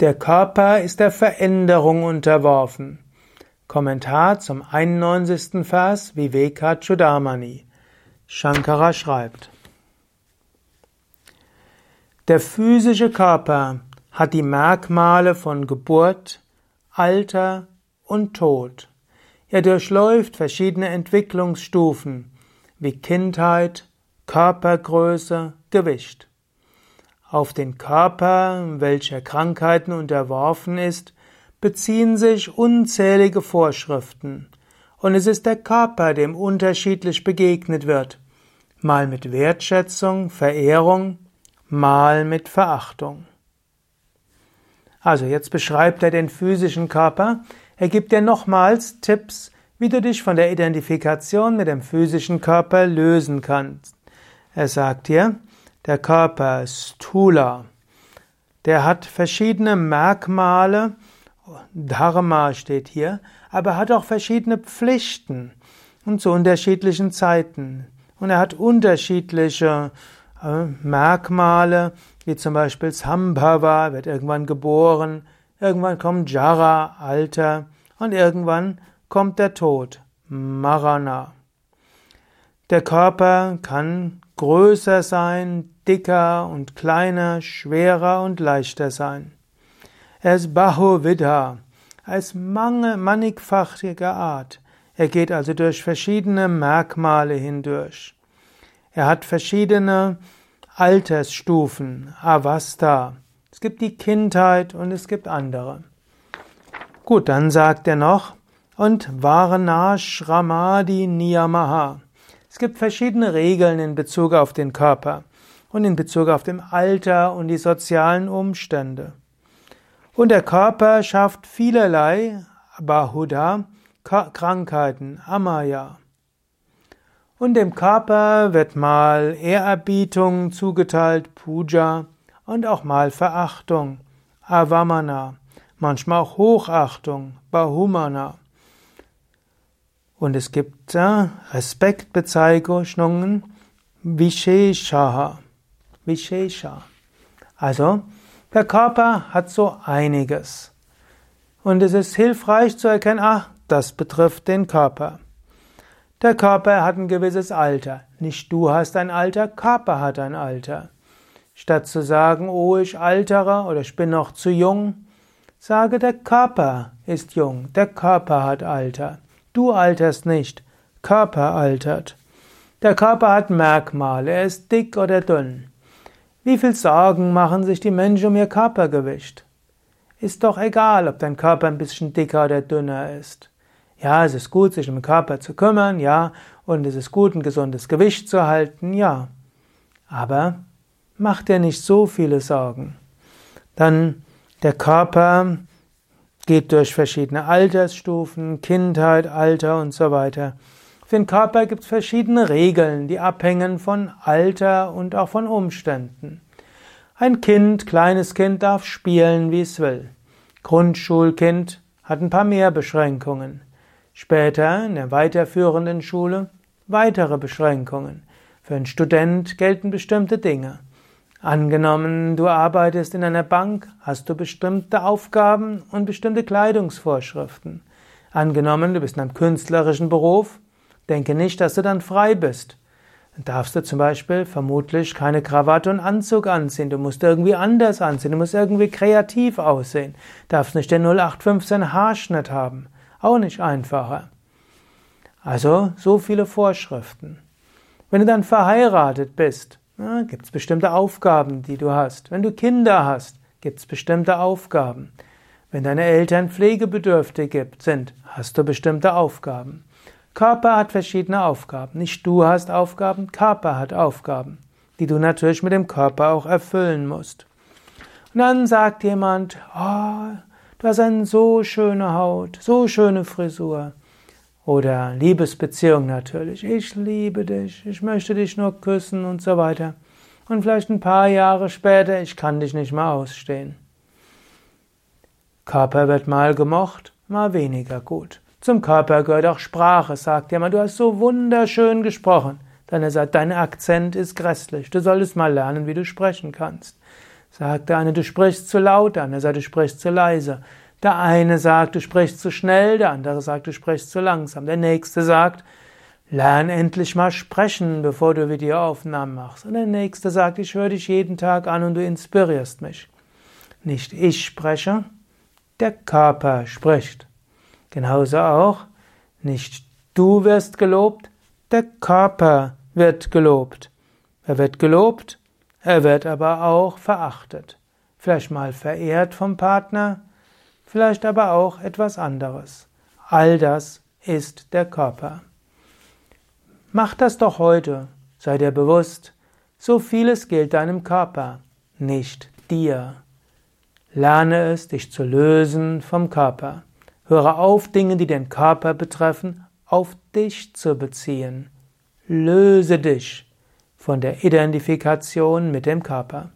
Der Körper ist der Veränderung unterworfen. Kommentar zum 91. Vers Vivekachudamani. Shankara schreibt. Der physische Körper hat die Merkmale von Geburt, Alter und Tod. Er durchläuft verschiedene Entwicklungsstufen wie Kindheit, Körpergröße, Gewicht. Auf den Körper, welcher Krankheiten unterworfen ist, beziehen sich unzählige Vorschriften, und es ist der Körper, dem unterschiedlich begegnet wird, mal mit Wertschätzung, Verehrung, mal mit Verachtung. Also jetzt beschreibt er den physischen Körper, er gibt dir nochmals Tipps, wie du dich von der Identifikation mit dem physischen Körper lösen kannst. Er sagt dir, der Körper, Stula, der hat verschiedene Merkmale, Dharma steht hier, aber hat auch verschiedene Pflichten und zu unterschiedlichen Zeiten. Und er hat unterschiedliche äh, Merkmale, wie zum Beispiel Sambhava, wird irgendwann geboren, irgendwann kommt Jara, Alter, und irgendwann kommt der Tod, Marana. Der Körper kann größer sein, dicker und kleiner, schwerer und leichter sein. Er ist Bahuvidha, ist mannigfachiger Art. Er geht also durch verschiedene Merkmale hindurch. Er hat verschiedene Altersstufen, Avasta. Es gibt die Kindheit und es gibt andere. Gut, dann sagt er noch, und Varna Shramadi Niyamaha. Es gibt verschiedene Regeln in Bezug auf den Körper und in Bezug auf dem Alter und die sozialen Umstände. Und der Körper schafft vielerlei Bahuda Krankheiten, Amaya. Und dem Körper wird mal Ehrerbietung zugeteilt, Puja, und auch mal Verachtung, Avamana, manchmal auch Hochachtung, Bahumana. Und es gibt äh, Respektbezeichnungen, Visheshaha. Vishesha. Also, der Körper hat so einiges. Und es ist hilfreich zu erkennen, ach, das betrifft den Körper. Der Körper hat ein gewisses Alter. Nicht du hast ein Alter, Körper hat ein Alter. Statt zu sagen, oh, ich altere oder ich bin noch zu jung, sage, der Körper ist jung, der Körper hat Alter. Du alterst nicht, Körper altert. Der Körper hat Merkmale, er ist dick oder dünn. Wie viel Sorgen machen sich die Menschen um ihr Körpergewicht? Ist doch egal, ob dein Körper ein bisschen dicker oder dünner ist. Ja, es ist gut, sich um den Körper zu kümmern, ja, und es ist gut, ein gesundes Gewicht zu halten, ja. Aber mach dir nicht so viele Sorgen. Dann der Körper geht durch verschiedene Altersstufen, Kindheit, Alter und so weiter. Für den Körper gibt es verschiedene Regeln, die abhängen von Alter und auch von Umständen. Ein Kind, kleines Kind darf spielen, wie es will. Grundschulkind hat ein paar mehr Beschränkungen. Später in der weiterführenden Schule weitere Beschränkungen. Für einen Student gelten bestimmte Dinge. Angenommen, du arbeitest in einer Bank, hast du bestimmte Aufgaben und bestimmte Kleidungsvorschriften. Angenommen, du bist in einem künstlerischen Beruf, denke nicht, dass du dann frei bist. Dann darfst du zum Beispiel vermutlich keine Krawatte und Anzug anziehen. Du musst irgendwie anders anziehen. Du musst irgendwie kreativ aussehen. Du darfst nicht den 0815 Haarschnitt haben. Auch nicht einfacher. Also so viele Vorschriften. Wenn du dann verheiratet bist, ja, gibt es bestimmte Aufgaben, die du hast. Wenn du Kinder hast, gibt es bestimmte Aufgaben. Wenn deine Eltern pflegebedürftig sind, hast du bestimmte Aufgaben. Körper hat verschiedene Aufgaben. Nicht du hast Aufgaben, Körper hat Aufgaben, die du natürlich mit dem Körper auch erfüllen musst. Und dann sagt jemand, oh, du hast eine so schöne Haut, so schöne Frisur. Oder Liebesbeziehung natürlich. Ich liebe dich, ich möchte dich nur küssen und so weiter. Und vielleicht ein paar Jahre später, ich kann dich nicht mehr ausstehen. Körper wird mal gemocht, mal weniger gut. Zum Körper gehört auch Sprache, sagt jemand, du hast so wunderschön gesprochen. Dann er sagt, dein Akzent ist grässlich, du solltest mal lernen, wie du sprechen kannst. sagt der eine, du sprichst zu laut, der andere sagt, du sprichst zu leise. Der eine sagt, du sprichst zu schnell, der andere sagt, du sprichst zu langsam. Der nächste sagt, lern endlich mal sprechen, bevor du Videoaufnahmen machst. Und der nächste sagt, ich höre dich jeden Tag an und du inspirierst mich. Nicht ich spreche, der Körper spricht. Genauso auch, nicht du wirst gelobt, der Körper wird gelobt. Er wird gelobt, er wird aber auch verachtet. Vielleicht mal verehrt vom Partner, vielleicht aber auch etwas anderes. All das ist der Körper. Mach das doch heute, sei dir bewusst, so vieles gilt deinem Körper, nicht dir. Lerne es, dich zu lösen vom Körper. Höre auf, Dinge, die den Körper betreffen, auf dich zu beziehen. Löse dich von der Identifikation mit dem Körper.